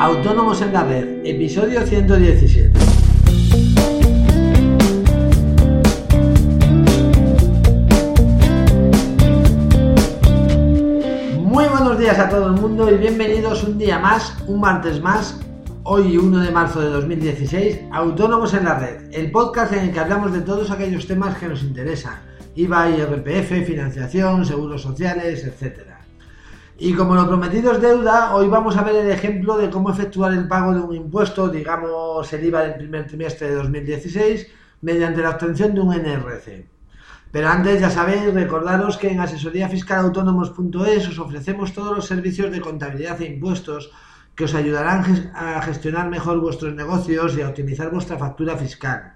Autónomos en la Red, episodio 117. Muy buenos días a todo el mundo y bienvenidos un día más, un martes más, hoy 1 de marzo de 2016, Autónomos en la Red, el podcast en el que hablamos de todos aquellos temas que nos interesan, IVA, IRPF, financiación, seguros sociales, etcétera. Y como lo prometido es deuda, hoy vamos a ver el ejemplo de cómo efectuar el pago de un impuesto, digamos el IVA del primer trimestre de 2016, mediante la obtención de un NRC. Pero antes, ya sabéis, recordaros que en asesoríafiscalautónomos.es os ofrecemos todos los servicios de contabilidad e impuestos que os ayudarán a gestionar mejor vuestros negocios y a optimizar vuestra factura fiscal.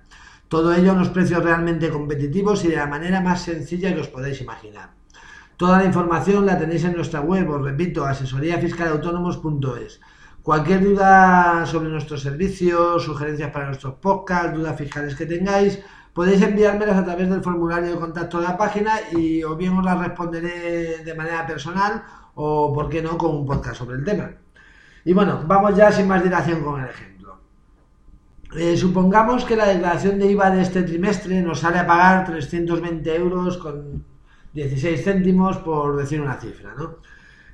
Todo ello a unos precios realmente competitivos y de la manera más sencilla que os podáis imaginar. Toda la información la tenéis en nuestra web, os repito, asesoríafiscalautónomos.es. Cualquier duda sobre nuestros servicios, sugerencias para nuestros podcasts, dudas fiscales que tengáis, podéis enviármelas a través del formulario de contacto de la página y o bien os las responderé de manera personal o, por qué no, con un podcast sobre el tema. Y bueno, vamos ya sin más dilación con el ejemplo. Eh, supongamos que la declaración de IVA de este trimestre nos sale a pagar 320 euros con 16 céntimos por decir una cifra, ¿no?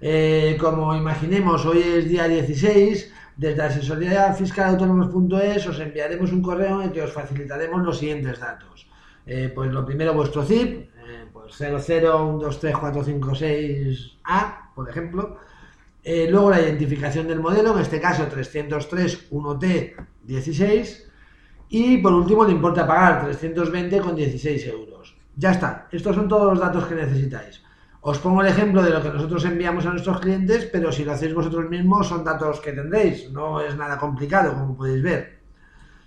Eh, como imaginemos, hoy es día 16, desde asesoría fiscal autónomos.es os enviaremos un correo en el que os facilitaremos los siguientes datos. Eh, pues lo primero vuestro ZIP, eh, pues 001234556A, por ejemplo. luego la identificación del modelo, en este caso 303 1T16. Y por último le importa pagar 320 con 16 euros. Ya está, estos son todos los datos que necesitáis. Os pongo el ejemplo de lo que nosotros enviamos a nuestros clientes, pero si lo hacéis vosotros mismos son datos que tendréis, no es nada complicado, como podéis ver.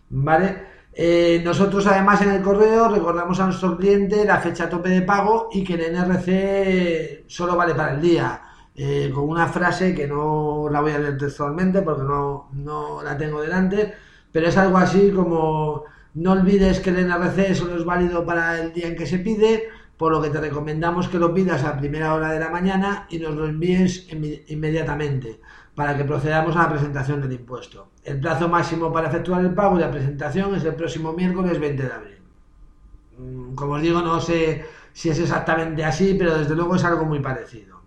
¿Vale? Eh, nosotros además en el correo recordamos a nuestro cliente la fecha tope de pago y que el NRC solo vale para el día, eh, con una frase que no la voy a leer textualmente porque no, no la tengo delante, pero es algo así como no olvides que el NRC solo es válido para el día en que se pide, por lo que te recomendamos que lo pidas a primera hora de la mañana y nos lo envíes inmediatamente para que procedamos a la presentación del impuesto. El plazo máximo para efectuar el pago y la presentación es el próximo miércoles 20 de abril. Mm, como os digo, no sé si es exactamente así, pero desde luego es algo muy parecido.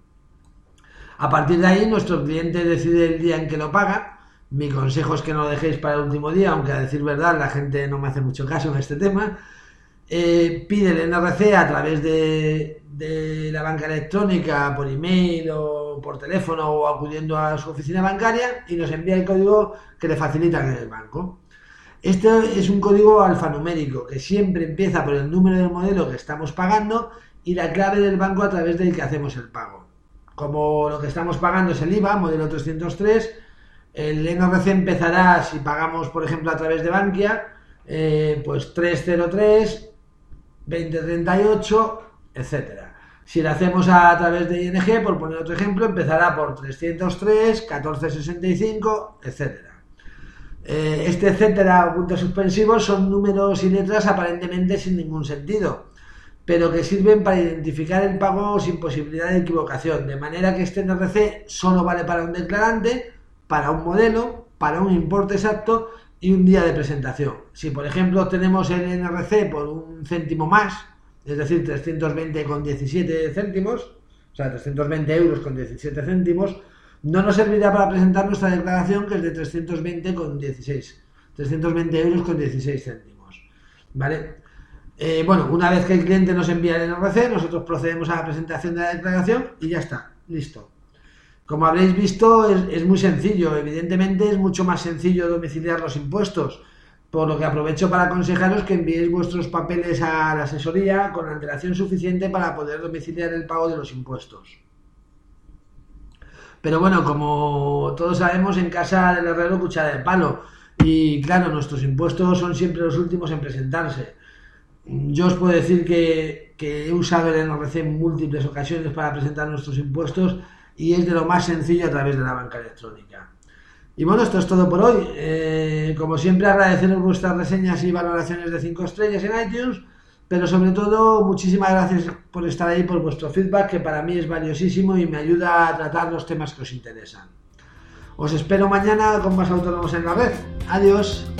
A partir de ahí, nuestro cliente decide el día en que lo paga mi consejo es que no lo dejéis para el último día, aunque a decir verdad la gente no me hace mucho caso en este tema. Eh, pide el NRC a través de, la banca electrónica, por email o por teléfono o acudiendo a su oficina bancaria y nos envía el código que le facilitan en el banco. Este es un código alfanumérico que siempre empieza por el número del modelo que estamos pagando y la clave del banco a través del que hacemos el pago. Como lo que estamos pagando es el IVA, modelo 303, el NRC empezará, si pagamos, por ejemplo, a través de Bankia, eh, pues 303, 2038, etcétera. Si lo hacemos a través de ING, por poner otro ejemplo, empezará por 303, 1465, etcétera. Eh, este etcétera o puntos suspensivos son números y letras aparentemente sin ningún sentido, pero que sirven para identificar el pago sin posibilidad de equivocación, de manera que este NRC solo vale para un declarante para un modelo, para un importe exacto y un día de presentación. Si, por ejemplo, tenemos el NRC por un céntimo más, es decir, 320 con 17 céntimos, o sea, 320 euros con 17 céntimos, no nos servirá para presentar nuestra declaración que es de 320 con 16. 320 euros con 16 céntimos. ¿Vale? Eh, bueno, una vez que el cliente nos envía el NRC, nosotros procedemos a la presentación de la declaración y ya está, listo. Como habréis visto, es, muy sencillo. Evidentemente es mucho más sencillo domiciliar los impuestos, por lo que aprovecho para aconsejaros que enviéis vuestros papeles a la asesoría con antelación suficiente para poder domiciliar el pago de los impuestos. Pero bueno, como todos sabemos, en casa del herrero cuchara de palo. Y claro, nuestros impuestos son siempre los últimos en presentarse. Yo os puedo decir que, que he usado el NRC en múltiples ocasiones para presentar nuestros impuestos y es de lo más sencillo a través de la banca electrónica. Y bueno, esto es todo por hoy. Eh, como siempre, agradeceros vuestras reseñas y valoraciones de 5 estrellas en iTunes, pero sobre todo, muchísimas gracias por estar ahí, por vuestro feedback, que para mí es valiosísimo y me ayuda a tratar los temas que os interesan. Os espero mañana con más autónomos en la red. Adiós.